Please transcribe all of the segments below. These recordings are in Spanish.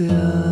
a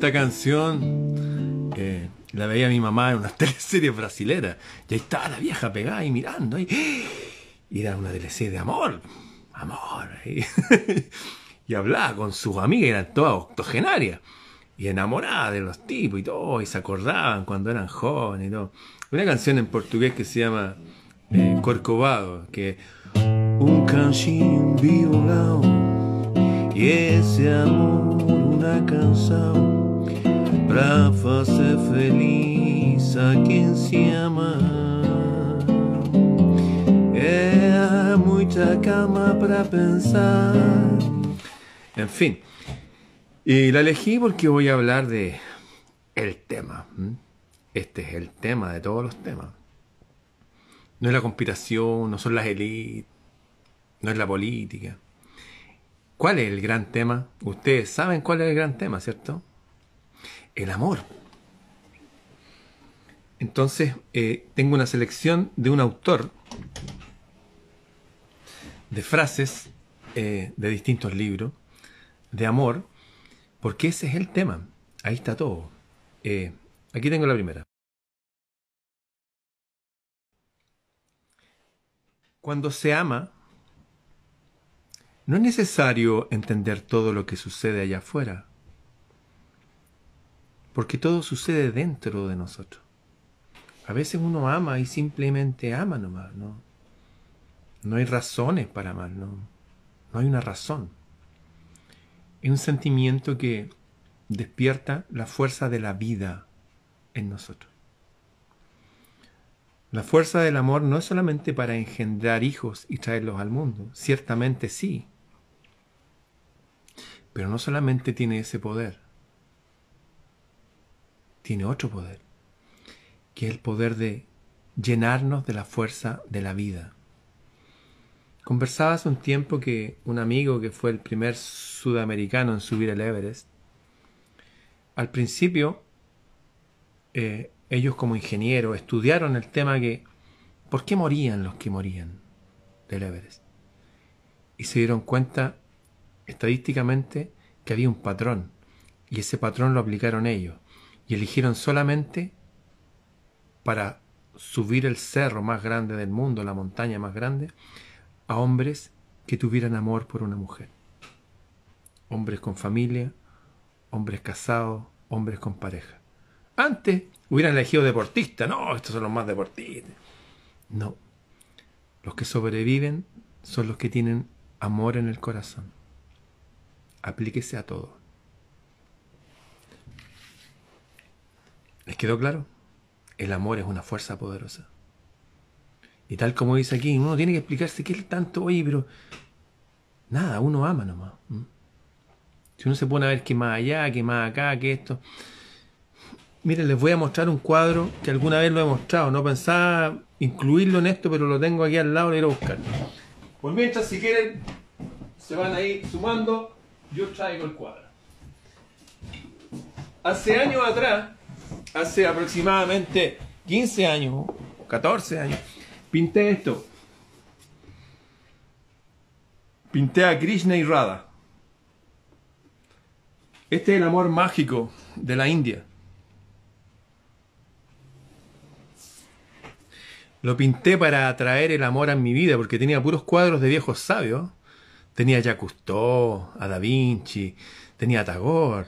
Esta canción eh, la veía mi mamá en unas teleseries brasileras. Y ahí estaba la vieja pegada ahí mirando. Y era una teleserie de amor. Amor. y hablaba con sus amigas, eran todas octogenarias. Y enamoradas de los tipos y todo. Y se acordaban cuando eran jóvenes y todo. Una canción en portugués que se llama eh, Corcovado. Que un cantinho, um violão E esse amor, uma canção Pra fazer feliz a quem se ama É muita calma para pensar En fin Y la elegí porque voy a hablar de el tema. Este es el tema de todos los temas no es la conspiración, no son las élites, no es la política. ¿Cuál es el gran tema? Ustedes saben cuál es el gran tema, ¿cierto? El amor. Entonces, eh, tengo una selección de un autor de frases eh, de distintos libros de amor, porque ese es el tema. Ahí está todo. Eh, aquí tengo la primera. Cuando se ama, no es necesario entender todo lo que sucede allá afuera, porque todo sucede dentro de nosotros. A veces uno ama y simplemente ama nomás, ¿no? No hay razones para amar, ¿no? No hay una razón. Es un sentimiento que despierta la fuerza de la vida en nosotros. La fuerza del amor no es solamente para engendrar hijos y traerlos al mundo, ciertamente sí, pero no solamente tiene ese poder, tiene otro poder, que es el poder de llenarnos de la fuerza de la vida. Conversaba hace un tiempo que un amigo que fue el primer sudamericano en subir el Everest, al principio eh, ellos como ingenieros estudiaron el tema que ¿por qué morían los que morían del Everest? Y se dieron cuenta estadísticamente que había un patrón y ese patrón lo aplicaron ellos y eligieron solamente para subir el cerro más grande del mundo, la montaña más grande, a hombres que tuvieran amor por una mujer. Hombres con familia, hombres casados, hombres con pareja. Antes hubieran elegido deportistas. No, estos son los más deportistas. No. Los que sobreviven son los que tienen amor en el corazón. Aplíquese a todo. ¿Les quedó claro? El amor es una fuerza poderosa. Y tal como dice aquí, uno tiene que explicarse qué es tanto, oye, pero nada, uno ama nomás. Si uno se pone a ver qué más allá, qué más acá, qué esto. Miren, les voy a mostrar un cuadro que alguna vez lo he mostrado. No pensaba incluirlo en esto, pero lo tengo aquí al lado lo ir a buscar. Por mientras, si quieren, se van ahí sumando, yo traigo el cuadro. hace años atrás, hace aproximadamente 15 años, 14 años, pinté esto. Pinté a Krishna y Radha. Este es el amor mágico de la India. Lo pinté para atraer el amor a mi vida, porque tenía puros cuadros de viejos sabios. Tenía a Jacques Cousteau, a Da Vinci, tenía a Tagore,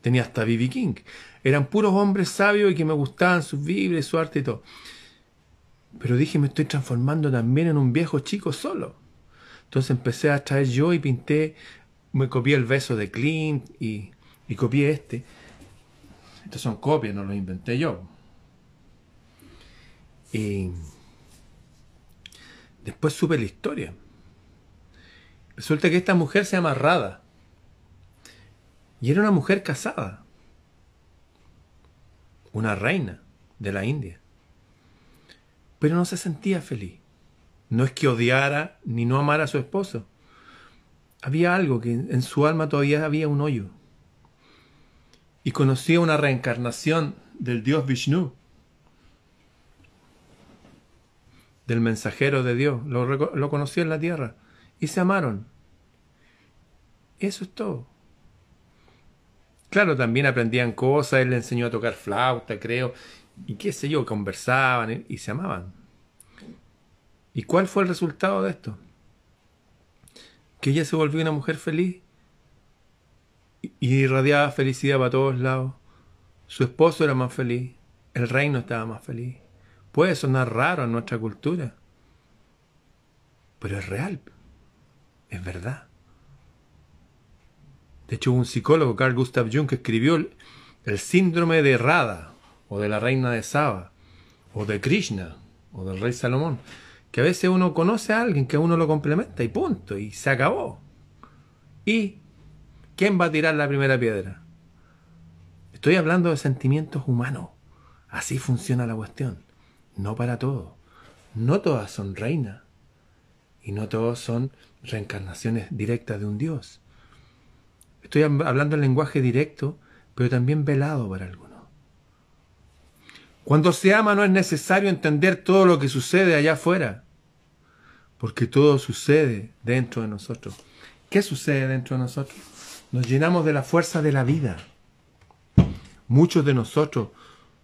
tenía hasta B.B. King. Eran puros hombres sabios y que me gustaban sus Biblias, su arte y todo. Pero dije, me estoy transformando también en un viejo chico solo. Entonces empecé a traer yo y pinté, me copié el beso de Clint y, y copié este. Estos son copias, no los inventé yo. Y después supe la historia. Resulta que esta mujer se llama Radha. Y era una mujer casada. Una reina de la India. Pero no se sentía feliz. No es que odiara ni no amara a su esposo. Había algo que en su alma todavía había un hoyo. Y conocía una reencarnación del dios Vishnu del mensajero de Dios, lo, lo conoció en la tierra y se amaron. Eso es todo. Claro, también aprendían cosas, él le enseñó a tocar flauta, creo, y qué sé yo, conversaban y se amaban. ¿Y cuál fue el resultado de esto? Que ella se volvió una mujer feliz y irradiaba felicidad para todos lados. Su esposo era más feliz, el reino estaba más feliz. Puede sonar raro en nuestra cultura, pero es real, es verdad. De hecho, un psicólogo, Carl Gustav Jung, que escribió el, síndrome de Radha, o de la reina de Saba, o de Krishna, o del rey Salomón, que a veces uno conoce a alguien que uno lo complementa y punto, y se acabó. ¿Y quién va a tirar la primera piedra? Estoy hablando de sentimientos humanos. Así funciona la cuestión no para todo. No todas son reinas y no todos son reencarnaciones directas de un Dios. Estoy hablando en lenguaje directo, pero también velado para algunos. Cuando se ama no es necesario entender todo lo que sucede allá afuera, porque todo sucede dentro de nosotros. ¿Qué sucede dentro de nosotros? Nos llenamos de la fuerza de la vida. Muchos de nosotros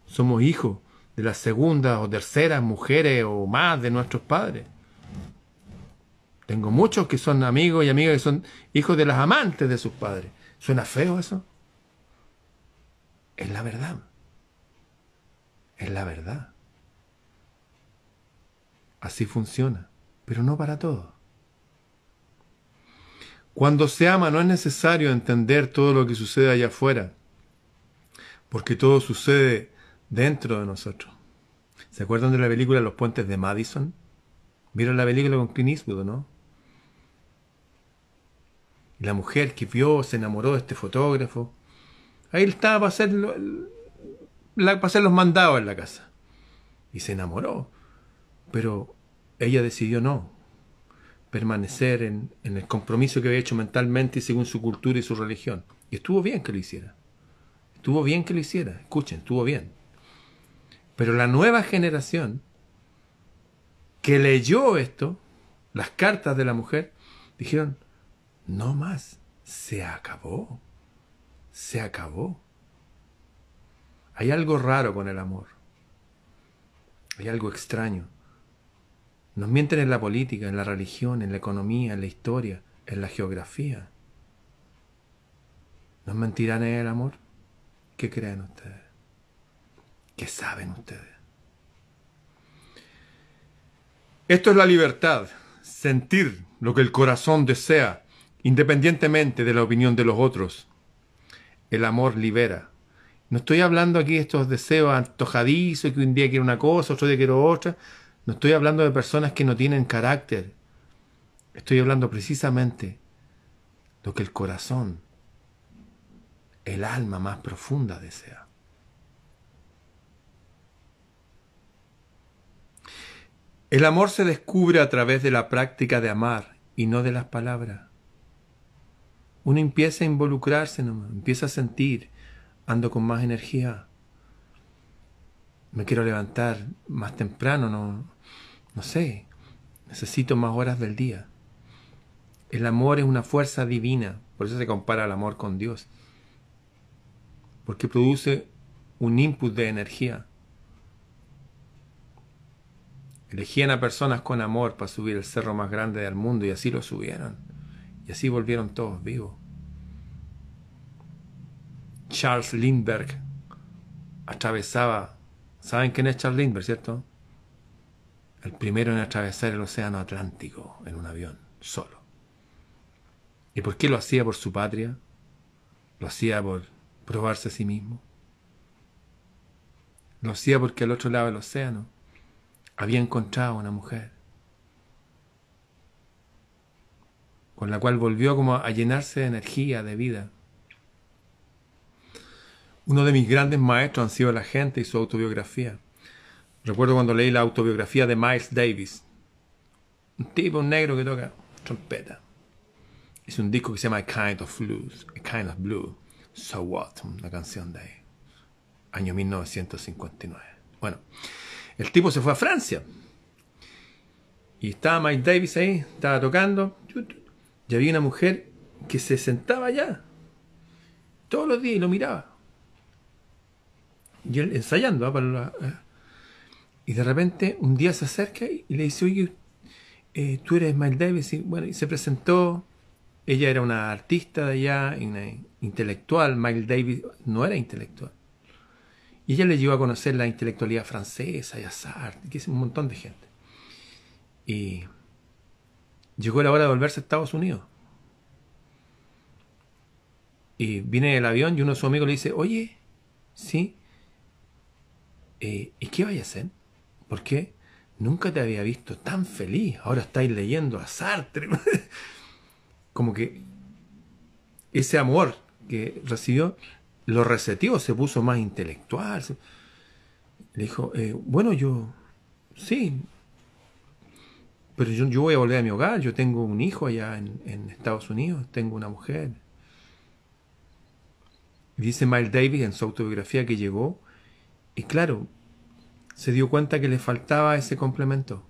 somos hijos de las segundas o terceras mujeres o más de nuestros padres. Tengo muchos que son amigos y amigas que son hijos de las amantes de sus padres. ¿Suena feo eso? Es la verdad. Es la verdad. Así funciona, pero no para todos. Cuando se ama no es necesario entender todo lo que sucede allá afuera, porque todo sucede dentro de nosotros. ¿Se acuerdan de la película Los puentes de Madison? ¿Vieron la película con Clint Eastwood, no? La mujer que vio, se enamoró de este fotógrafo. Ahí estaba para hacer, para hacer los mandados en la casa. Y se enamoró. Pero ella decidió no. Permanecer en, en el compromiso que había hecho mentalmente y según su cultura y su religión. Y estuvo bien que lo hiciera. Estuvo bien que lo hiciera. Escuchen, estuvo bien. Pero la nueva generación que leyó esto, las cartas de la mujer, dijeron, no más, se acabó, se acabó. Hay algo raro con el amor, hay algo extraño. Nos mienten en la política, en la religión, en la economía, en la historia, en la geografía. ¿Nos mentirán en el amor? ¿Qué creen ustedes? ¿Qué saben ustedes? Esto es la libertad, sentir lo que el corazón desea, independientemente de la opinión de los otros. El amor libera. No estoy hablando aquí de estos deseos antojadizos, que un día quiero una cosa, otro día quiero otra. No estoy hablando de personas que no tienen carácter. Estoy hablando precisamente lo que el corazón, el alma más profunda desea. El amor se descubre a través de la práctica de amar y no de las palabras. Uno empieza a involucrarse, empieza a sentir, ando con más energía, me quiero levantar más temprano, no, no sé, necesito más horas del día. El amor es una fuerza divina, por eso se compara el amor con Dios, porque produce un input de energía. Elegían a personas con amor para subir el cerro más grande del mundo y así lo subieron. Y así volvieron todos vivos. Charles Lindbergh atravesaba, ¿saben quién es Charles Lindbergh, cierto? El primero en atravesar el océano Atlántico en un avión, solo. ¿Y por qué lo hacía por su patria? Lo hacía por probarse a sí mismo. Lo hacía porque al otro lado del océano había encontrado una mujer con la cual volvió como a llenarse de energía, de vida. Uno de mis grandes maestros han sido la gente y su autobiografía. Recuerdo cuando leí la autobiografía de Miles Davis, un tipo, un negro que toca trompeta. Es un disco que se llama A Kind of Blues, A Kind of Blue, So What, una canción de ahí, año 1959. Bueno, el tipo se fue a Francia. Y estaba Mike Davis ahí, estaba tocando. Y había una mujer que se sentaba allá. Todos los días y lo miraba. Y él ensayando. ¿ah? ¿eh? y de repente un día se acerca y le dice, oye, eh, tú eres Mike Davis. Y bueno, y se presentó. Ella era una artista de allá, una intelectual. Miles Davis no era intelectual. Y ella le llevó a conocer la intelectualidad francesa y a Sartre, que es un montón de gente. Y llegó la hora de volverse a Estados Unidos. Y viene el avión y uno de sus amigos le dice, oye, sí, eh, ¿y qué vaya a hacer? ¿Por qué? Nunca te había visto tan feliz. Ahora estáis leyendo a Sartre. Como que ese amor que recibió lo receptivo, se puso más intelectual. Le dijo, eh, bueno, yo, sí, pero yo, yo, voy a volver a mi hogar, yo tengo un hijo allá en, en Estados Unidos, tengo una mujer. Dice Miles Davis en su autobiografía que llegó y claro, se dio cuenta que le faltaba ese complemento,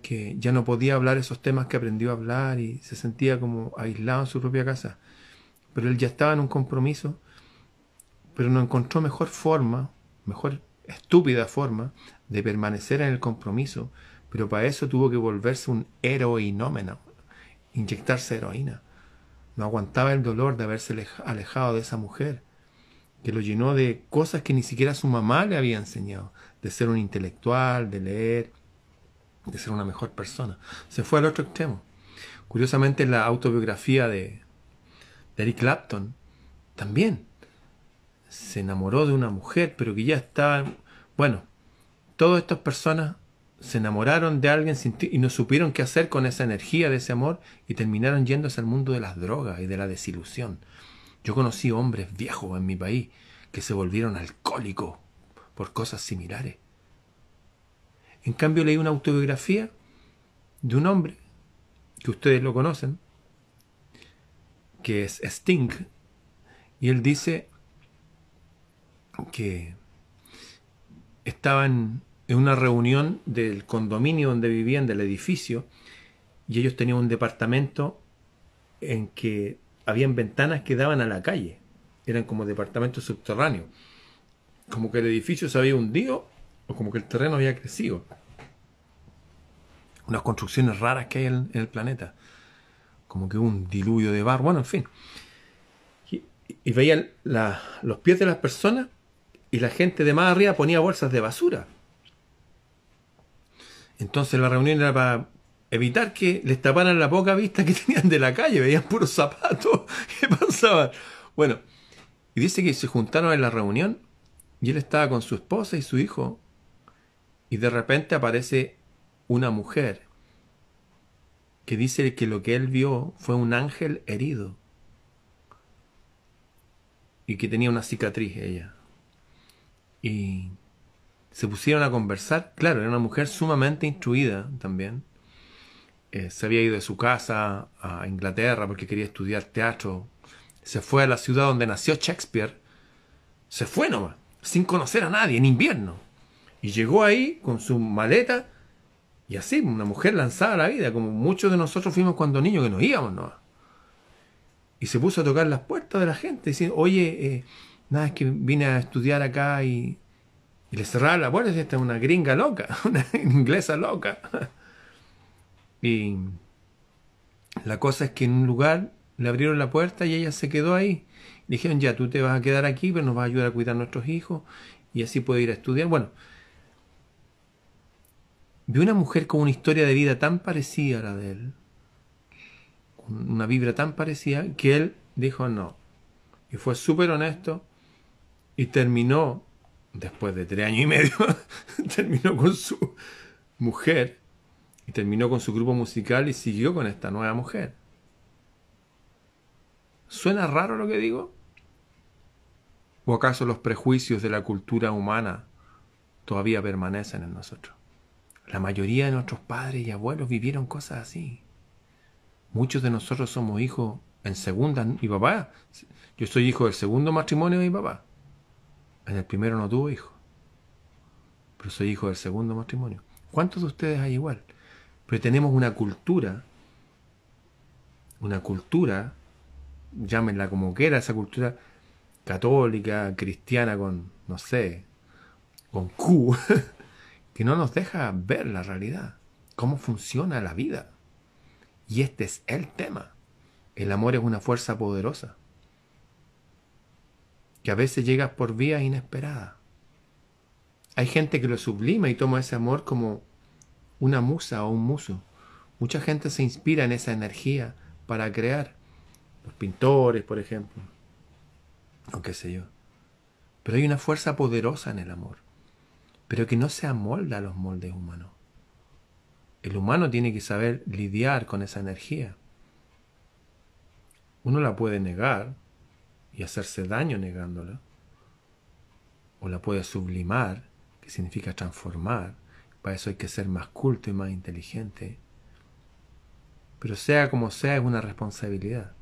que ya no podía hablar esos temas que aprendió a hablar y se sentía como aislado en su propia casa pero él ya estaba en un compromiso, pero no encontró mejor forma, mejor estúpida forma de permanecer en el compromiso, pero para eso tuvo que volverse un heroinómeno, inyectarse heroína. No aguantaba el dolor de haberse alejado de esa mujer, que lo llenó de cosas que ni siquiera su mamá le había enseñado, de ser un intelectual, de leer, de ser una mejor persona. Se fue al otro extremo. Curiosamente, la autobiografía de, Eric Clapton también se enamoró de una mujer, pero que ya estaba... Bueno, todas estas personas se enamoraron de alguien y no supieron qué hacer con esa energía de ese amor y terminaron yéndose al mundo de las drogas y de la desilusión. Yo conocí hombres viejos en mi país que se volvieron alcohólicos por cosas similares. En cambio leí una autobiografía de un hombre que ustedes lo conocen, que es Sting, y él dice que estaban en una reunión del condominio donde vivían, del edificio, y ellos tenían un departamento en que habían ventanas que daban a la calle, eran como departamentos subterráneos, como que el edificio se había hundido o como que el terreno había crecido. Unas construcciones raras que hay en el planeta como que un diluvio de barro, bueno, en fin. Y, veían los pies de las personas y la gente de más arriba ponía bolsas de basura. Entonces la reunión era para evitar que les taparan la poca vista que tenían de la calle, veían puros zapatos que pasaban. Bueno, y dice que se juntaron en la reunión y él estaba con su esposa y su hijo y de repente aparece una mujer que dice que lo que él vio fue un ángel herido y que tenía una cicatriz ella. Y se pusieron a conversar. Claro, era una mujer sumamente instruida también. Eh, se había ido de su casa a Inglaterra porque quería estudiar teatro. Se fue a la ciudad donde nació Shakespeare, Se fue nomás, sin conocer a nadie, en invierno. Y llegó ahí con su maleta y así, una mujer lanzada a la vida, como muchos de nosotros fuimos cuando niños que nos íbamos nomás. Y se puso a tocar las puertas de la gente, diciendo, oye, eh, nada, es que vine a estudiar acá y, y le cerraron la puerta, esta es una gringa loca, una inglesa loca. y la cosa es que en un lugar le abrieron la puerta y ella se quedó ahí. Dijeron, ya, tú te vas a quedar aquí, pero nos vas a ayudar a cuidar a nuestros hijos y así puede ir a estudiar. Bueno, vi una mujer con una historia de vida tan parecida a la de él, con una vibra tan parecida, que él dijo no. Y fue súper honesto y terminó, después de tres años y medio, terminó con su mujer y terminó con su grupo musical y siguió con esta nueva mujer. ¿Suena raro lo que digo? ¿O acaso los prejuicios de la cultura humana todavía permanecen en nosotros? La mayoría de nuestros padres y abuelos vivieron cosas así. Muchos de nosotros somos hijos en segunda. Mi papá, yo soy hijo del segundo matrimonio de mi papá. En el primero no tuvo hijo. Pero soy hijo del segundo matrimonio. ¿Cuántos de ustedes hay igual? Pero tenemos una cultura, una cultura llámenla como quiera, esa cultura católica, cristiana con, no sé, con Q, que no nos deja ver la realidad, cómo funciona la vida. Y este es el tema. El amor es una fuerza poderosa, que a veces llega por vías inesperadas. Hay gente que lo sublima y toma ese amor como una musa o un muso. Mucha gente se inspira en esa energía para crear los pintores, por ejemplo, o qué sé yo. Pero hay una fuerza poderosa en el amor, pero que no se amolda a los moldes humanos. El humano tiene que saber lidiar con esa energía. Uno la puede negar y hacerse daño negándola, o la puede sublimar, que significa transformar. Para eso hay que ser más culto y más inteligente. Pero sea como sea, es una responsabilidad.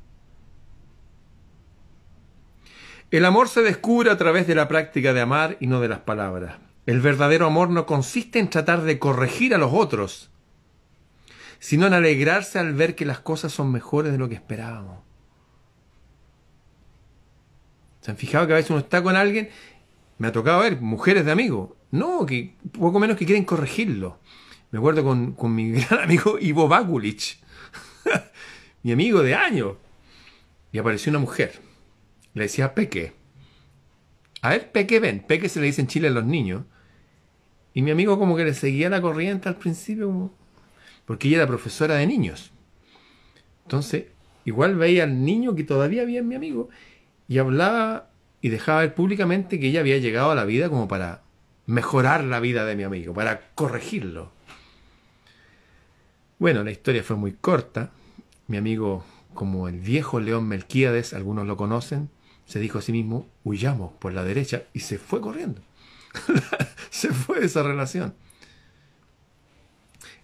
El amor se descubre a través de la práctica de amar y no de las palabras. El verdadero amor no consiste en tratar de corregir a los otros, sino en alegrarse al ver que las cosas son mejores de lo que esperábamos. ¿Se han fijado que a veces uno está con alguien? Me ha tocado ver mujeres de amigos. No, que poco menos que quieren corregirlo. Me acuerdo con, con mi gran amigo Ivo Bakulich, mi amigo de años. Y apareció una mujer le decía Peque. A ver, Peque, ven. Peque se le dice en Chile a los niños. Y mi amigo como que le seguía la corriente al principio, porque ella era profesora de niños. Entonces, igual veía al niño que todavía había en mi amigo y hablaba y dejaba ver públicamente que ella había llegado a la vida como para mejorar la vida de mi amigo, para corregirlo. Bueno, la historia fue muy corta. Mi amigo, como el viejo león Melquíades, algunos lo conocen, se dijo a sí mismo, huyamos por la derecha y se fue corriendo. se fue de esa relación.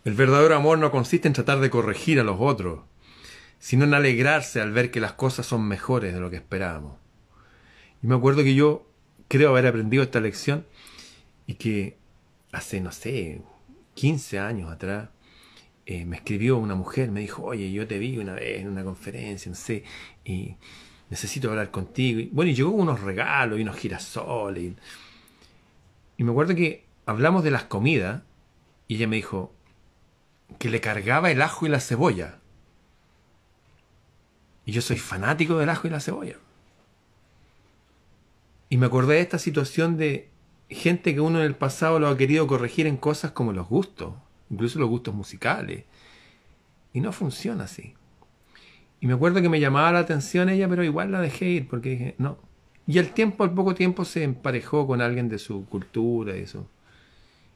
El verdadero amor no consiste en tratar de corregir a los otros, sino en alegrarse al ver que las cosas son mejores de lo que esperábamos. Y me acuerdo que yo creo haber aprendido esta lección y que hace, no sé, 15 años atrás, eh, me escribió una mujer, me dijo, oye, yo te vi una vez en una conferencia, no sé, y necesito hablar contigo. Y, bueno, y llegó unos regalos y unos girasoles. Y, me acuerdo que hablamos de las comidas y ella me dijo que le cargaba el ajo y la cebolla. Y yo soy fanático del ajo y la cebolla. Y me acordé de esta situación de gente que uno en el pasado lo ha querido corregir en cosas como los gustos, incluso los gustos musicales. Y no funciona así. Y me acuerdo que me llamaba la atención ella, pero igual la dejé ir porque dije, no. Y al tiempo, al poco tiempo, se emparejó con alguien de su cultura y eso.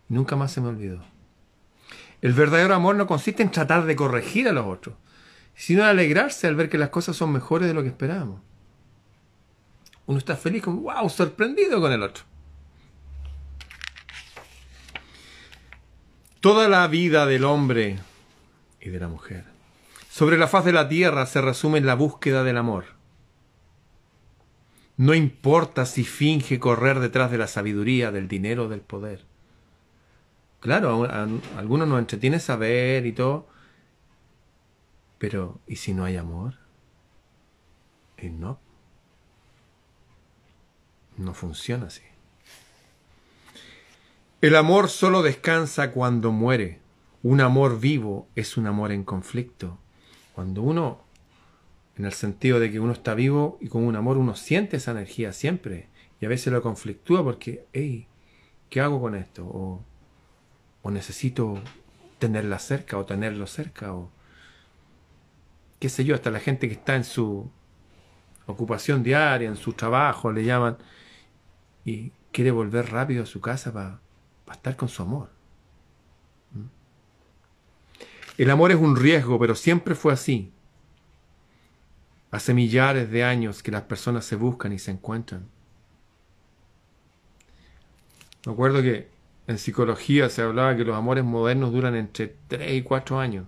Nunca más se me olvidó. El verdadero amor no consiste en tratar de corregir a los otros, sino alegrarse al ver que las cosas son mejores de lo que esperábamos. Uno está feliz, como, wow, sorprendido con el otro. Toda la vida del hombre y de la mujer sobre la faz de la tierra se resume en la búsqueda del amor. No importa si finge correr detrás de la sabiduría, del dinero, del poder. Claro, a, algunos nos entretiene saber y todo, pero ¿y si no hay amor? Y no. No funciona así. El amor solo descansa cuando muere. Un amor vivo es un amor en conflicto. Cuando uno, en el sentido de que uno está vivo y con un amor uno siente esa energía siempre. Y a veces lo conflictúa porque, hey, ¿qué hago con esto? O, o necesito tenerla cerca o tenerlo cerca o qué sé yo, hasta la gente que está en su ocupación diaria, en su trabajo, le llaman, y quiere volver rápido a su casa para estar con su amor. ¿Mm? El amor es un riesgo, pero siempre fue así. Hace millares de años que las personas se buscan y se encuentran. Me acuerdo que en psicología se hablaba que los amores modernos duran entre 3 y 4 años.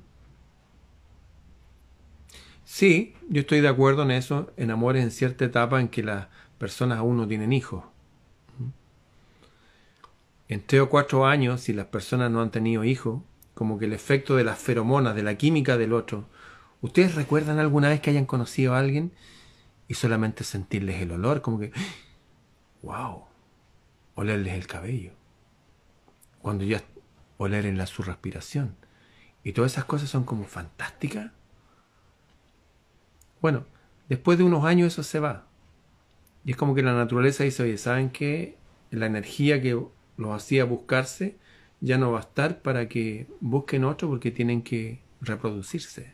Sí, yo estoy de acuerdo en eso, en amores en cierta etapa en que las personas aún no tienen hijos en tres o cuatro años, si las personas no han tenido hijos, como que el efecto de las feromonas, de la química del otro, ¿ustedes recuerdan alguna vez que hayan conocido a alguien y solamente sentirles el olor? Como que, wow, olerles el cabello. Cuando ya oler en la, su respiración. Y todas esas cosas son como fantásticas. Bueno, después de unos años eso se va. Y es como que la naturaleza dice, oye, ¿saben qué? La energía que los hacía buscarse, ya no va a estar para que busquen otro porque tienen que reproducirse.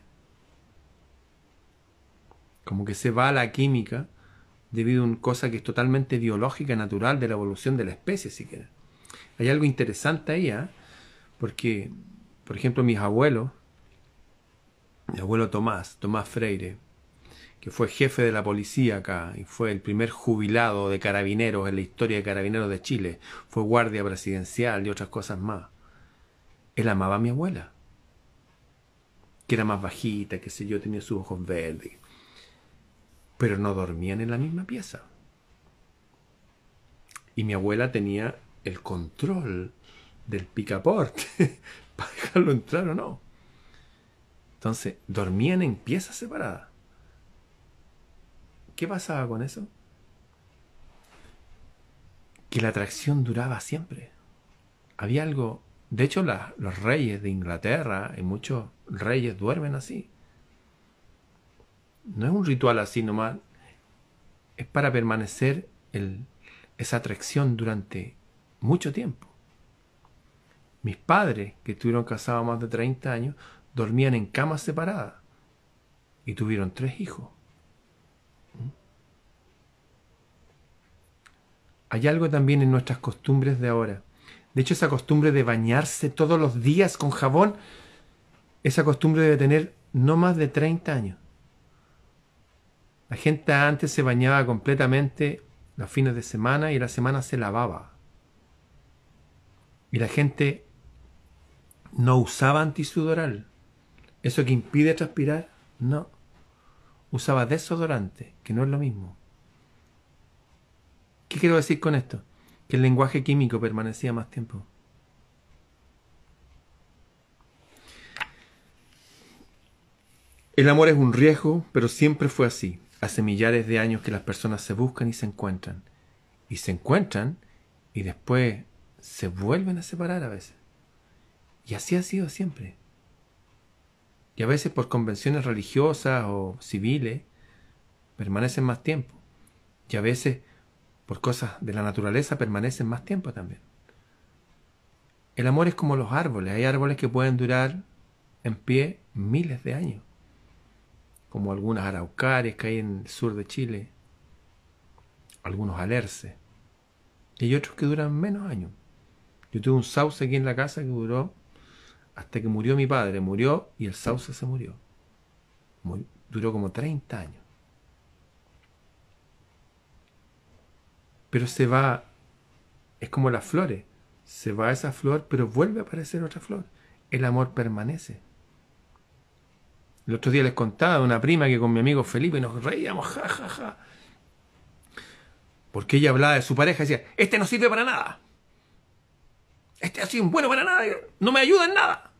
Como que se va a la química debido a una cosa que es totalmente biológica, natural de la evolución de la especie, si quieren. Hay algo interesante ahí, ¿eh? porque, por ejemplo, mis abuelos, mi abuelo Tomás, Tomás Freire, que fue jefe de la policía acá y fue el primer jubilado de carabineros en la historia de carabineros de Chile, fue guardia presidencial y otras cosas más. Él amaba a mi abuela, que era más bajita, que sé yo, tenía sus ojos verdes, pero no dormían en la misma pieza. Y mi abuela tenía el control del picaporte para dejarlo entrar o no. Entonces, dormían en piezas separadas. ¿Qué pasaba con eso? Que la atracción duraba siempre. Había algo... De hecho, los reyes de Inglaterra y muchos reyes duermen así. No es un ritual así nomás. Es para permanecer esa atracción durante mucho tiempo. Mis padres, que estuvieron casados más de 30 años, dormían en camas separadas y tuvieron tres hijos. Hay algo también en nuestras costumbres de ahora. De hecho, esa costumbre de bañarse todos los días con jabón, esa costumbre debe tener no más de 30 años. La gente antes se bañaba completamente los fines de semana y la semana se lavaba. Y la gente no usaba antisudoral. ¿Eso que impide transpirar? No. Usaba desodorante, que no es lo mismo. ¿Qué quiero decir con esto? Que el lenguaje químico permanecía más tiempo. El amor es un riesgo, pero siempre fue así. Hace millares de años que las personas se buscan y se encuentran. Y se encuentran y después se vuelven a separar a veces. Y así ha sido siempre. Y a veces por convenciones religiosas o civiles permanecen más tiempo. Y a veces por cosas de la naturaleza permanecen más tiempo también. El amor es como los árboles. Hay árboles que pueden durar en pie miles de años, como algunas araucarias que hay en el sur de Chile, algunos alerces, y hay otros que duran menos años. Yo tuve un sauce aquí en la casa que duró hasta que murió mi padre. Murió y el sauce se murió. duró como 30 años. Pero se va, es como las flores, se va esa flor, pero vuelve a aparecer otra flor. El amor permanece. El otro día les contaba de una prima que con mi amigo Felipe nos reíamos, ja, ja, ja. Porque ella hablaba de su pareja y decía, este no sirve para nada. Este ha sido un bueno para nada, no me ayuda en nada.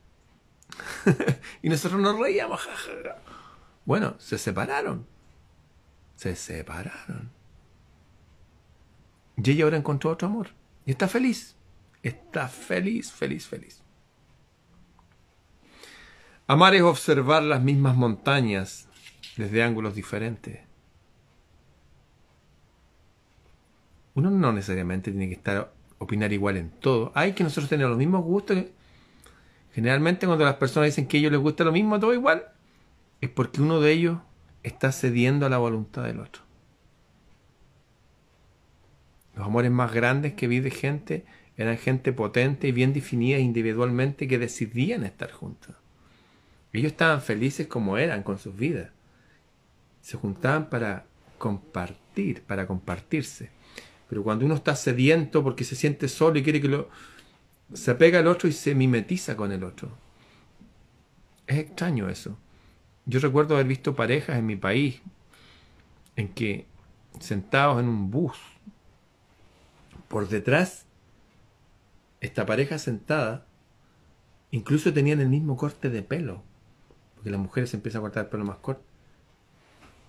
y nosotros nos reíamos. Bueno, se separaron. Se separaron. Y ella ahora encontró otro amor. Y está feliz. Está feliz, feliz, feliz. Amar es observar las mismas montañas desde ángulos diferentes. Uno no necesariamente tiene que estar opinar igual en todo. Hay que nosotros tener los mismos gustos. Generalmente cuando las personas dicen que a ellos les gusta lo mismo, todo igual, es porque uno de ellos está cediendo a la voluntad del otro. Los amores más grandes que vi de gente eran gente potente y bien definida individualmente que decidían estar juntos. Ellos estaban felices como eran con sus vidas. Se juntaban para compartir, para compartirse. Pero cuando uno está sediento porque se siente solo y quiere que lo... se apega al otro y se mimetiza con el otro. Es extraño eso. Yo recuerdo haber visto parejas en mi país en que sentados en un bus, por detrás, esta pareja sentada, incluso tenían el mismo corte de pelo, porque las mujeres se empiezan a cortar el pelo más corto,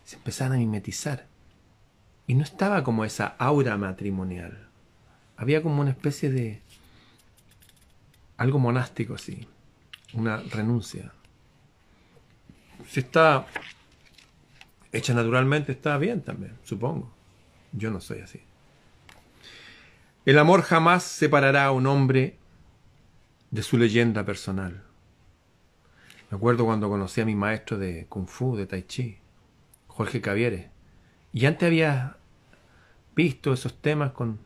se empezaban a mimetizar. Y no estaba como esa aura matrimonial. Había como una especie de algo monástico así, una renuncia. Si está hecha naturalmente, está bien también, supongo. Yo no soy así. El amor jamás separará a un hombre de su leyenda personal. Me acuerdo cuando conocí a mi maestro de Kung Fu, de Tai Chi, Jorge Cavieres. Y antes había visto esos temas con...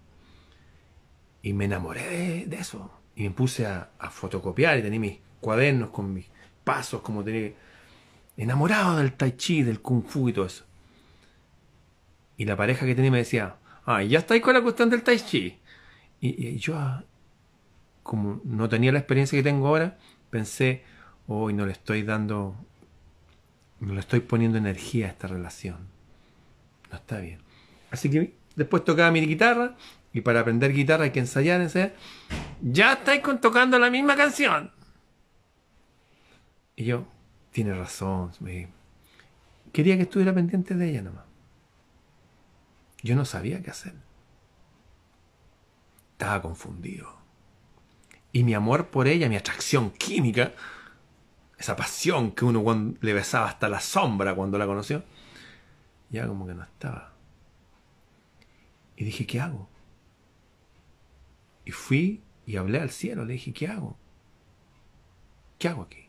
Y me enamoré de, eso. Y me puse a, fotocopiar y tenía mis cuadernos con mis pasos, como tenía... Enamorado del tai chi, del kung fu y todo eso. Y la pareja que tenía me decía, ah, ya estáis con la cuestión del tai chi. Y, yo, ah, como no tenía la experiencia que tengo ahora, pensé, hoy no le estoy dando, no le estoy poniendo energía a esta relación. No está bien. Así que Después tocaba mi guitarra y para aprender guitarra hay que ensayar, ensayar. Ya estáis tocando la misma canción. Y yo, tiene razón. Quería que estuviera pendiente de ella nomás. Yo no sabía qué hacer. Estaba confundido. Y mi amor por ella, mi atracción química, esa pasión que uno le besaba hasta la sombra cuando la conoció, ya como que no estaba. Y dije, ¿qué hago? Y fui y hablé al cielo, le dije, ¿qué hago? ¿Qué hago aquí?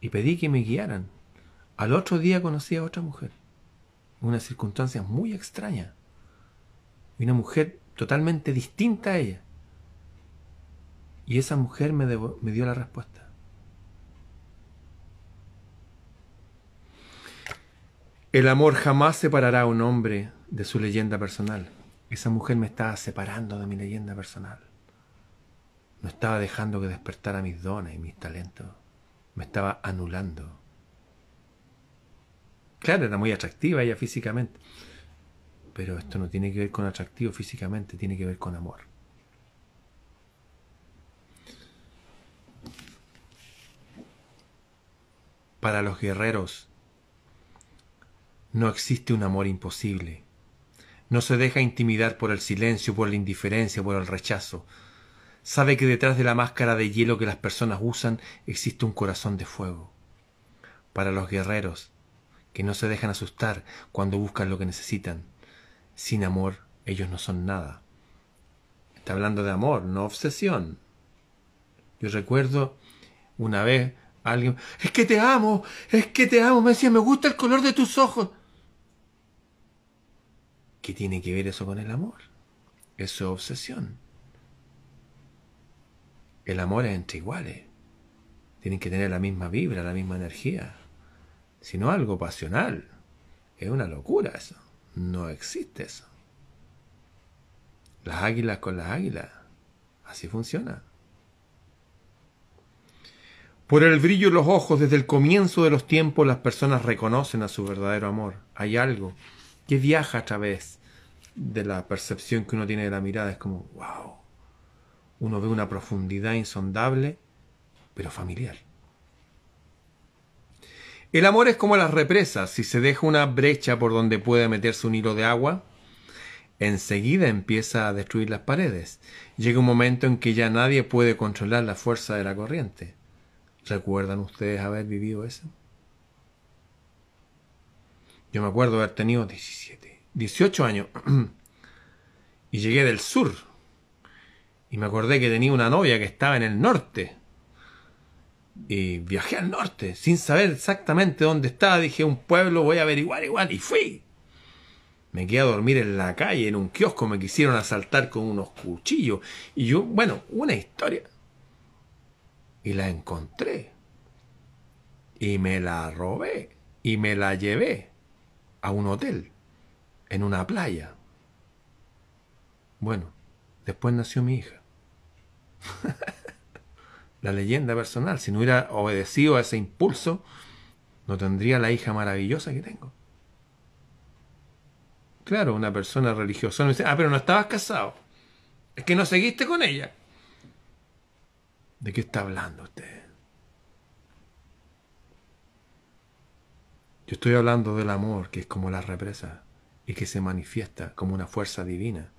Y pedí que me guiaran. Al otro día conocí a otra mujer. Una circunstancia muy extraña. Una mujer totalmente distinta a ella. Y esa mujer me, dio la respuesta. El amor jamás separará a un hombre de su leyenda personal. Esa mujer me estaba separando de mi leyenda personal. No estaba dejando que despertara mis dones y mis talentos. Me estaba anulando. Claro, era muy atractiva ella físicamente. Pero esto no tiene que ver con atractivo físicamente, tiene que ver con amor. Para los guerreros no existe un amor imposible no se deja intimidar por el silencio, por la indiferencia, por el rechazo. Sabe que detrás de la máscara de hielo que las personas usan existe un corazón de fuego. Para los guerreros, que no se dejan asustar cuando buscan lo que necesitan. Sin amor, ellos no son nada. Está hablando de amor, no obsesión. Yo recuerdo una vez alguien, es que te amo, es que te amo, me decía, me gusta el color de tus ojos. ¿Qué tiene que ver eso con el amor? Eso es obsesión. El amor es entre iguales. Tienen que tener la misma vibra, la misma energía. Si no algo pasional. Es una locura eso. No existe eso. Las águilas con las águilas. Así funciona. Por el brillo de los ojos desde el comienzo de los tiempos las personas reconocen a su verdadero amor. Hay algo que viaja a través de la percepción que uno tiene de la mirada. Es como, wow. Uno ve una profundidad insondable, pero familiar. El amor es como las represas. Si se deja una brecha por donde puede meterse un hilo de agua, enseguida empieza a destruir las paredes. Llega un momento en que ya nadie puede controlar la fuerza de la corriente. ¿Recuerdan ustedes haber vivido eso? Yo me acuerdo haber tenido 17, 18 años y llegué del sur. Y me acordé que tenía una novia que estaba en el norte. Y viajé al norte sin saber exactamente dónde estaba. Dije, un pueblo, voy a averiguar igual. Y fui. Me quedé a dormir en la calle, en un kiosco. Me quisieron asaltar con unos cuchillos. Y yo, bueno, una historia. Y la encontré. Y me la robé. Y me la llevé a un hotel. En una playa. Bueno, después nació mi hija. la leyenda personal. Si no hubiera obedecido a ese impulso, no tendría la hija maravillosa que tengo. Claro, una persona religiosa me dice, ah, pero no estabas casado. Es que no seguiste con ella. ¿De qué está hablando usted? Yo estoy hablando del amor, que es como la represa y que se manifiesta como una fuerza divina.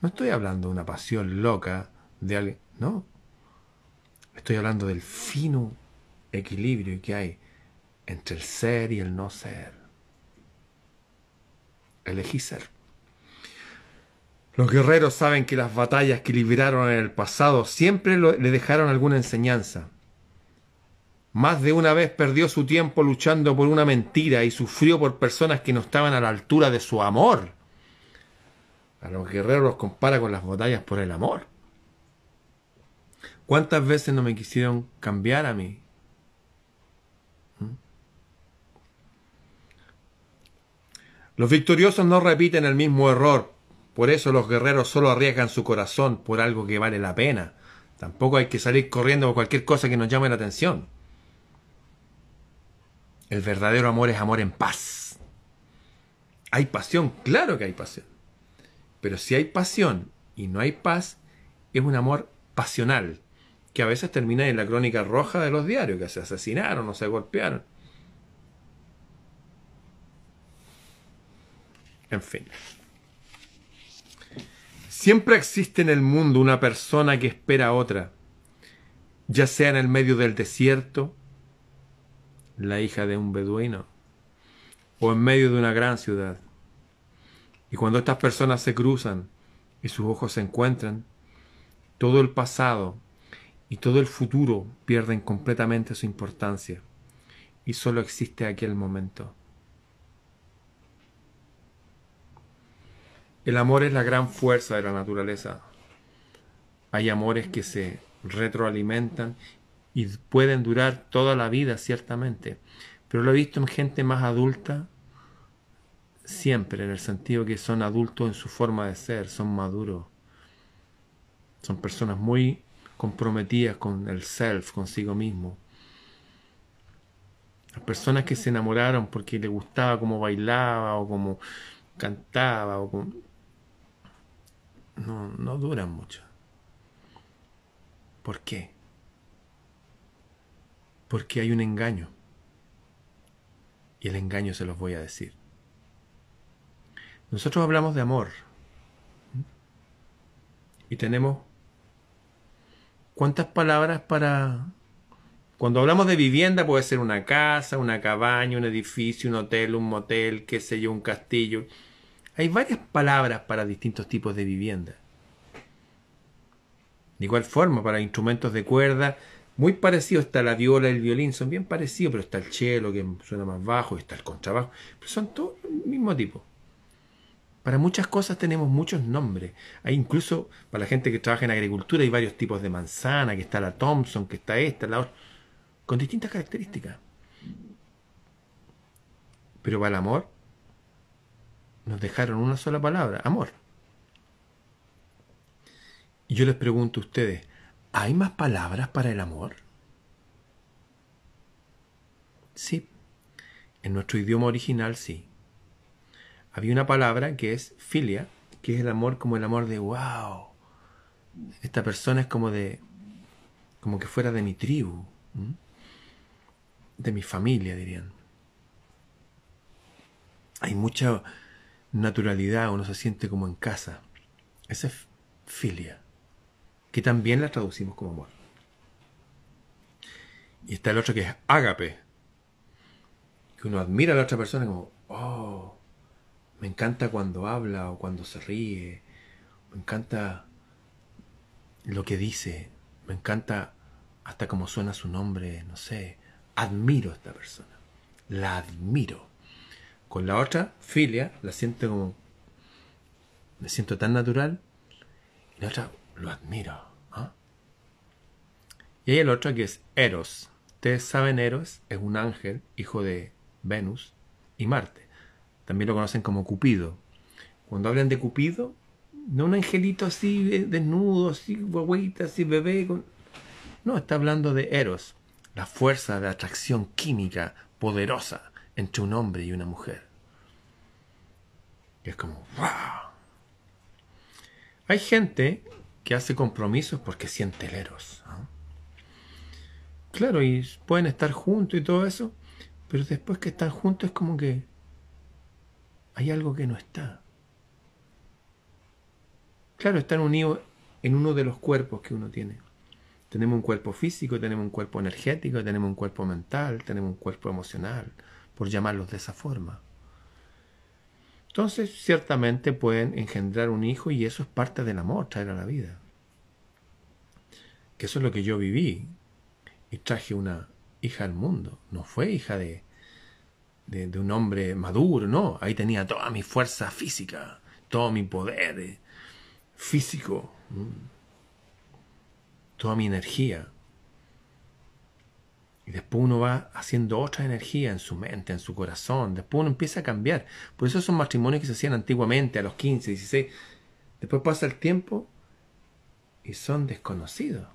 No estoy hablando de una pasión loca de alguien, no. Estoy hablando del fino equilibrio que hay entre el ser y el no ser. Elegí ser. Los guerreros saben que las batallas que libraron en el pasado siempre le dejaron alguna enseñanza. Más de una vez perdió su tiempo luchando por una mentira y sufrió por personas que no estaban a la altura de su amor. A los guerreros los compara con las batallas por el amor. ¿Cuántas veces no me quisieron cambiar a mí? ¿Mm? Los victoriosos no repiten el mismo error, por eso los guerreros solo arriesgan su corazón por algo que vale la pena. Tampoco hay que salir corriendo por cualquier cosa que nos llame la atención. El verdadero amor es amor en paz. Hay pasión, claro que hay pasión. Pero si hay pasión y no hay paz, es un amor pasional, que a veces termina en la crónica roja de los diarios, que se asesinaron o se golpearon. En fin. Siempre existe en el mundo una persona que espera a otra, ya sea en el medio del desierto, la hija de un beduino, o en medio de una gran ciudad. Y cuando estas personas se cruzan y sus ojos se encuentran, todo el pasado y todo el futuro pierden completamente su importancia y solo existe aquel momento. El amor es la gran fuerza de la naturaleza. Hay amores que se retroalimentan y pueden durar toda la vida, ciertamente. Pero lo he visto en gente más adulta siempre, en el sentido que son adultos en su forma de ser, son maduros. Son personas muy comprometidas con el self, consigo mismo. Las personas que se enamoraron porque le gustaba cómo bailaba o cómo cantaba o no, no duran mucho. ¿Por qué? Porque hay un engaño. Y el engaño se los voy a decir. Nosotros hablamos de amor. Y tenemos ¿Cuántas palabras para... Cuando hablamos de vivienda puede ser una casa, una cabaña, un edificio, un hotel, un motel, qué sé yo, un castillo. Hay varias palabras para distintos tipos de vivienda. De igual forma, para instrumentos de cuerda, muy parecido está la viola y el violín, son bien parecidos, pero está el cello que suena más bajo, está el contrabajo, pero son todos el mismo tipo. Para muchas cosas tenemos muchos nombres. Hay incluso para la gente que trabaja en agricultura hay varios tipos de manzana, que está la Thompson, que está esta, la otra, con distintas características. Pero para el amor nos dejaron una sola palabra, amor. Y yo les pregunto a ustedes, ¿hay más palabras para el amor? Sí, en nuestro idioma original sí. Había una palabra que es filia, que es el amor como el amor de wow. Esta persona es como de como que fuera de mi tribu, de mi familia, dirían. Hay mucha naturalidad, uno se siente como en casa. Esa es filia, que también la traducimos como amor. Y está el otro que es ágape, que uno admira a la otra persona como, oh, me encanta cuando habla o cuando se ríe, me encanta lo que dice, me encanta hasta cómo suena su nombre, no sé, admiro a esta persona, la admiro. Con la otra, filia, la siento como, me siento tan natural, y la otra, lo admiro. ¿ah? Y hay el otro que es Eros. Ustedes saben, Eros es un ángel, hijo de Venus y Marte. También lo conocen como Cupido. Cuando hablan de Cupido, no un angelito así desnudo, así guaguita, así bebé. No, está hablando de Eros, la fuerza de atracción química poderosa entre un hombre y una mujer. Y es como, ¡wow! Hay gente que hace compromisos porque siente el Eros. Claro, y pueden estar juntos y todo eso, pero después que están juntos es como que hay algo que no está. Claro, están unidos en uno de los cuerpos que uno tiene. Tenemos un cuerpo físico, tenemos un cuerpo energético, tenemos un cuerpo mental, tenemos un cuerpo emocional, por llamarlos de esa forma. Entonces, ciertamente pueden engendrar un hijo y eso es parte del amor, traer a la vida. Que eso es lo que yo viví. Y traje una hija al mundo. No fue hija de, de, un hombre maduro, no. Ahí tenía toda mi fuerza física, todo mi poder, eh, físico, toda mi energía. Y después uno va haciendo otra energía en su mente, en su corazón. Después uno empieza a cambiar. Por eso son matrimonios que se hacían antiguamente, a los 15, 16. Después pasa el tiempo y son desconocidos.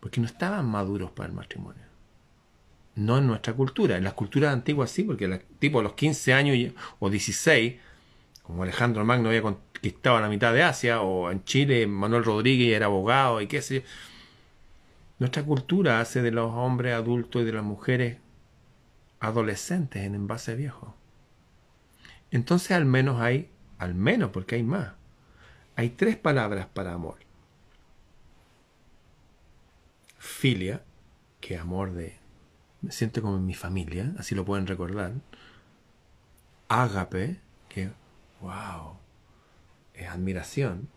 Porque no estaban maduros para el matrimonio. No en nuestra cultura. En las culturas antiguas sí, porque el tipo a los 15 años o 16, como Alejandro Magno había en la mitad de Asia, o en Chile Manuel Rodríguez era abogado y qué sé yo. Nuestra cultura hace de los hombres adultos y de las mujeres adolescentes en envase viejo. Entonces al menos hay, al menos porque hay más, hay tres palabras para amor. Filia, que amor de, me siento como en mi familia, así lo pueden recordar. Ágape, que, wow, es admiración,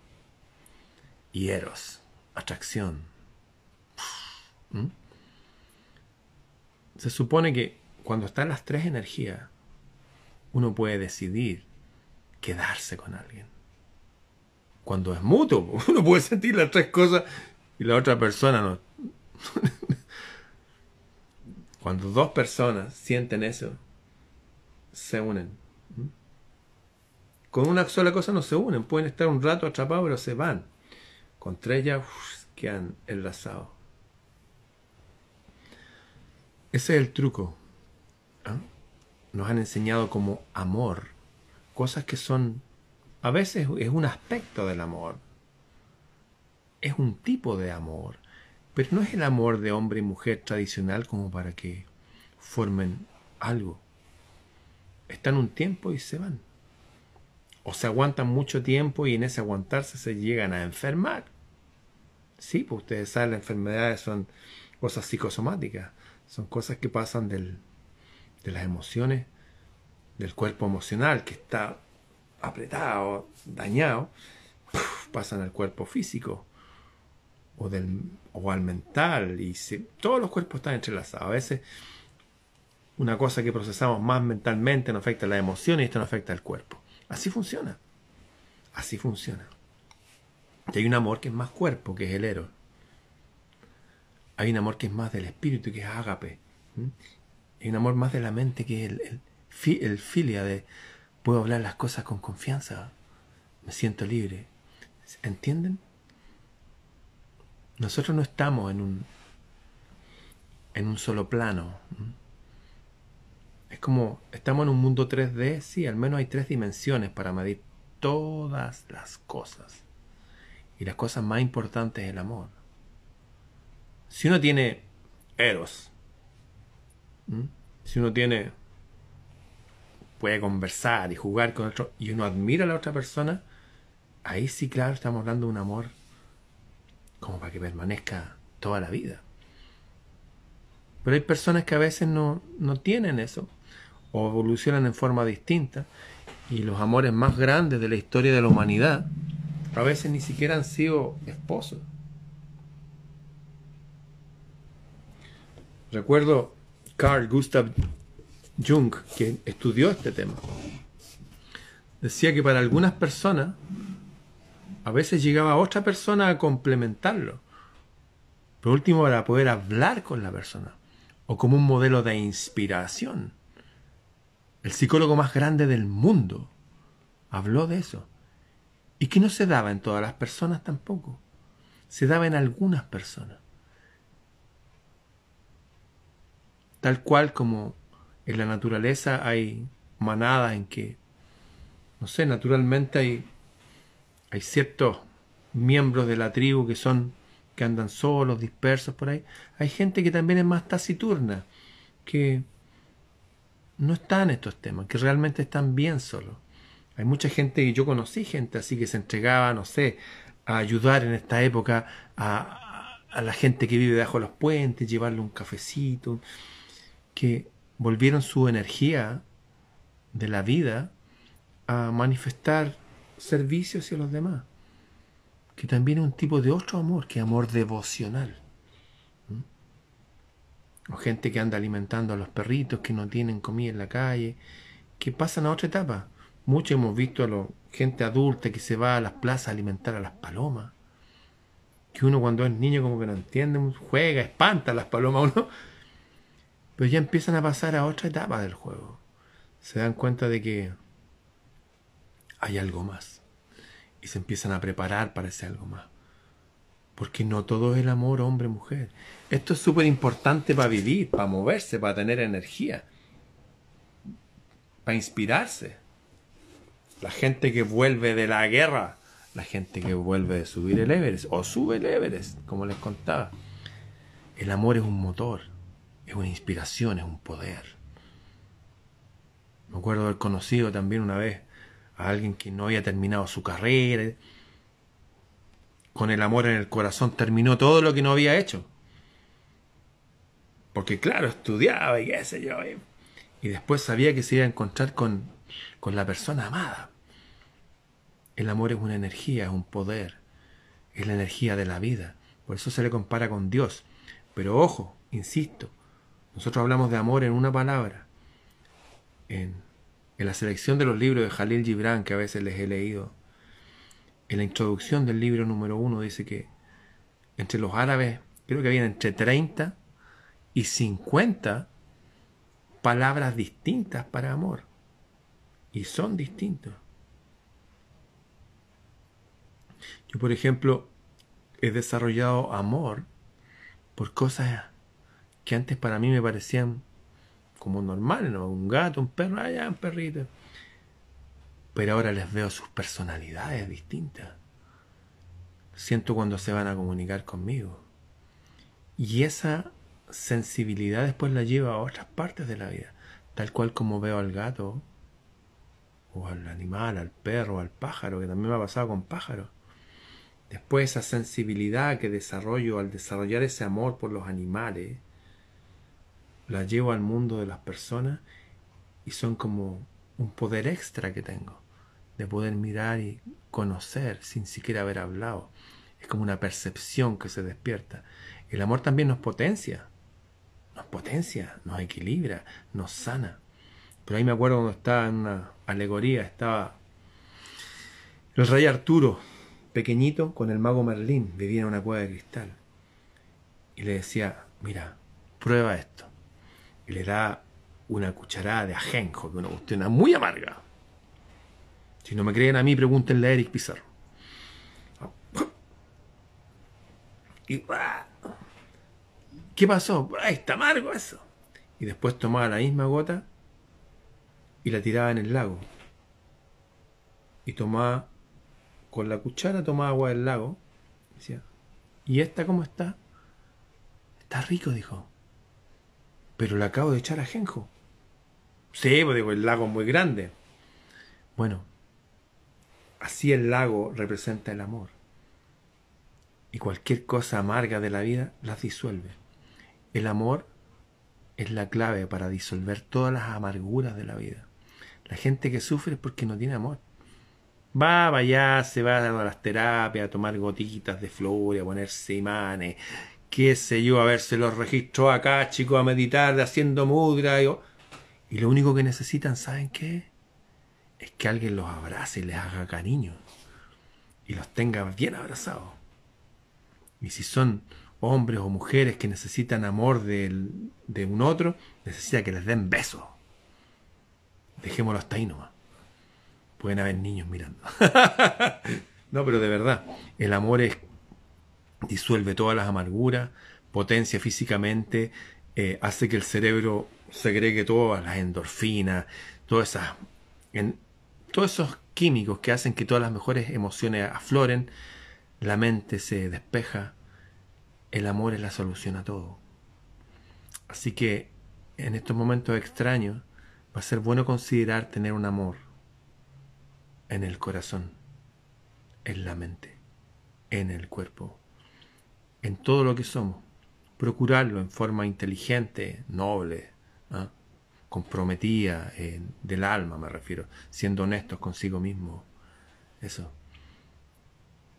y eros, atracción. Se supone que cuando están las tres energías, uno puede decidir quedarse con alguien. Cuando es mutuo, uno puede sentir las tres cosas y la otra persona no. Cuando dos personas sienten eso, se unen con una sola cosa no se unen, pueden estar un rato atrapados, pero se van. Con tres ya quedan enlazados. Ese es el truco. ¿ah? Nos han enseñado como amor, cosas que son, a veces es un aspecto del amor, es un tipo de amor, pero no es el amor de hombre y mujer tradicional como para que formen algo. Están un tiempo y se van o se aguantan mucho tiempo y en ese aguantarse se llegan a enfermar. Sí, pues ustedes saben, las enfermedades son cosas psicosomáticas, son cosas que pasan del, de las emociones, del cuerpo emocional que está apretado, dañado, pasan al cuerpo físico o, del, o al mental y todos los cuerpos están entrelazados. A veces una cosa que procesamos más mentalmente nos afecta la emoción y esto no afecta al cuerpo. Así funciona. Así funciona. Y hay un amor que es más cuerpo, que es el héroe. Hay un amor que es más del espíritu, que es ágape. Hay un amor más de la mente, que es el, el, filia de puedo hablar las cosas con confianza. Me siento libre. ¿Entienden? Nosotros no estamos en un, en un solo plano. Es como, estamos en un mundo 3D, sí, al menos hay tres dimensiones para medir todas las cosas. Y las cosas más importantes es el amor. Si uno tiene eros, si uno tiene, puede conversar y jugar con otro, y uno admira a la otra persona, ahí sí, claro, estamos hablando de un amor como para que permanezca toda la vida. Pero hay personas que a veces no, no tienen eso, o evolucionan en forma distinta, y los amores más grandes de la historia de la humanidad a veces ni siquiera han sido esposos. Recuerdo Carl Gustav Jung, que estudió este tema. Decía que para algunas personas a veces llegaba otra persona a complementarlo. Por último, para poder hablar con la persona. O como un modelo de inspiración. El psicólogo más grande del mundo habló de eso. Y que no se daba en todas las personas tampoco. Se daba en algunas personas. Tal cual como en la naturaleza hay manadas en que, no sé, naturalmente hay, hay ciertos miembros de la tribu que son que andan solos, dispersos por ahí. Hay gente que también es más taciturna, que no está en estos temas, que realmente están bien solos. Hay mucha gente que yo conocí, gente así que se entregaba, no sé, a ayudar en esta época a, a la gente que vive debajo de los puentes, llevarle un cafecito, que volvieron su energía de la vida a manifestar servicio hacia los demás, que también es un tipo de otro amor, que amor devocional. O gente que anda alimentando a los perritos que no tienen comida en la calle, que pasan a otra etapa. Muchos hemos visto a la gente adulta que se va a las plazas a alimentar a las palomas. Que uno cuando es niño como que no entiende, juega, espanta a las palomas uno. Pero ya empiezan a pasar a otra etapa del juego. Se dan cuenta de que hay algo más. Y se empiezan a preparar para ese algo más. Porque no todo es el amor hombre-mujer. Esto es súper importante para vivir, para moverse, para tener energía, para inspirarse. La gente que vuelve de la guerra, la gente que vuelve de subir el Everest, o sube el Everest, como les contaba. El amor es un motor, es una inspiración, es un poder. Me acuerdo haber conocido también una vez a alguien que no había terminado su carrera, con el amor en el corazón terminó todo lo que no había hecho. Porque claro, estudiaba y qué sé yo. Y, después sabía que se iba a encontrar con, con la persona amada. El amor es una energía, es un poder, es la energía de la vida. Por eso se le compara con Dios. Pero ojo, insisto, nosotros hablamos de amor en una palabra. En, en la selección de los libros de Jalil Gibran, que a veces les he leído, en la introducción del libro número uno dice que entre los árabes, creo que habían entre 30 y 50 palabras distintas para amor. Y son distintos. Yo, por ejemplo, he desarrollado amor por cosas que antes para mí me parecían como normales, ¿no? Un gato, un perro, allá, un perrito pero ahora les veo sus personalidades distintas. Siento cuando se van a comunicar conmigo. Y esa sensibilidad después la llevo a otras partes de la vida, tal cual como veo al gato, o al animal, al perro, al pájaro, que también me ha pasado con pájaros. Después esa sensibilidad que desarrollo al desarrollar ese amor por los animales, la llevo al mundo de las personas y son como un poder extra que tengo de poder mirar y conocer sin siquiera haber hablado. Es como una percepción que se despierta. El amor también nos potencia, nos potencia, nos equilibra, nos sana. Pero ahí me acuerdo cuando estaba en una alegoría, estaba el rey Arturo, pequeñito, con el mago Merlín, vivía en una cueva de cristal. Y le decía, mira, prueba esto. Y le da una cucharada de ajenjo, que una cuestión muy amarga. Si no me creen a mí, pregúntenle a Eric Pizarro. Ah, ¿Qué pasó? está amargo eso. Y después tomaba la misma gota y la tiraba en el lago. Y tomaba, con la cuchara tomaba agua del lago. Decía, ¿y esta cómo está? Está rico, dijo. Pero la acabo de echar a Genjo. Sí, pues digo, el lago es muy grande. Bueno, así el lago representa el amor. Y cualquier cosa amarga de la vida las disuelve. El amor es la clave para disolver todas las amarguras de la vida. La gente que sufre es porque no tiene amor. Va allá, se va a las terapias, a tomar gotitas de flores, a ponerse imanes, qué sé yo, a ver, se los registro acá, chicos, a meditar, haciendo mudra. Y, y lo único que necesitan, ¿saben qué? Es que alguien los abrace y les haga cariño. Y los tenga bien abrazados. Y si son hombres o mujeres que necesitan amor de, de un otro, necesita que les den besos. Dejémoslo hasta ahí nomás. Pueden haber niños mirando. no, pero de verdad, el amor es disuelve todas las amarguras, potencia físicamente, eh, hace que el cerebro segregue todas las endorfinas, todas esas, en, todos esos químicos que hacen que todas las mejores emociones afloren, la mente se despeja, el amor es la solución a todo. Así que en estos momentos extraños va a ser bueno considerar tener un amor en el corazón, en la mente, en el cuerpo, en todo lo que somos. Procurarlo en forma inteligente, noble, ¿ah? comprometida, del alma me refiero, siendo honestos consigo mismo. Eso.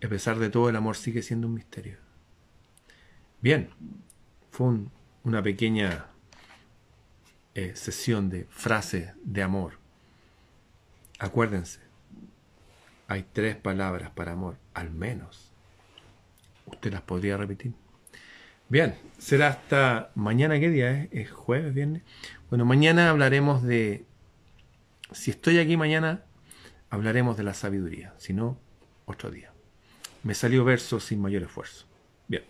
A pesar de todo, el amor sigue siendo un misterio. Bien, fue una pequeña eh, sesión de frases de amor. Acuérdense, hay tres palabras para amor, al menos. Usted las podría repetir. Bien, será hasta mañana, ¿qué día es? ¿Es jueves, viernes? Bueno, mañana hablaremos de... Si estoy aquí mañana, hablaremos de la sabiduría, si no, otro día. Me salió verso sin mayor esfuerzo. Bien.